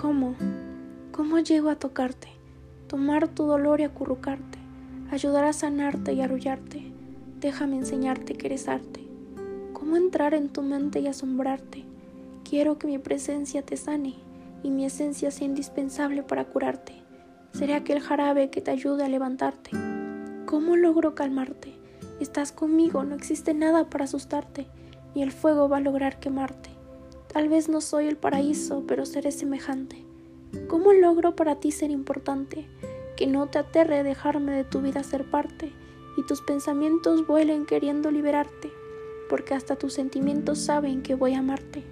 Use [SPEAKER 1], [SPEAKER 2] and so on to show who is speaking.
[SPEAKER 1] ¿Cómo? ¿Cómo llego a tocarte? Tomar tu dolor y acurrucarte, ayudar a sanarte y arrullarte. Déjame enseñarte que eres arte. ¿Cómo entrar en tu mente y asombrarte? Quiero que mi presencia te sane y mi esencia sea indispensable para curarte. Seré aquel jarabe que te ayude a levantarte. ¿Cómo logro calmarte? Estás conmigo, no existe nada para asustarte, ni el fuego va a lograr quemarte. Tal vez no soy el paraíso, pero seré semejante. ¿Cómo logro para ti ser importante? Que no te aterre dejarme de tu vida ser parte y tus pensamientos vuelen queriendo liberarte, porque hasta tus sentimientos saben que voy a amarte.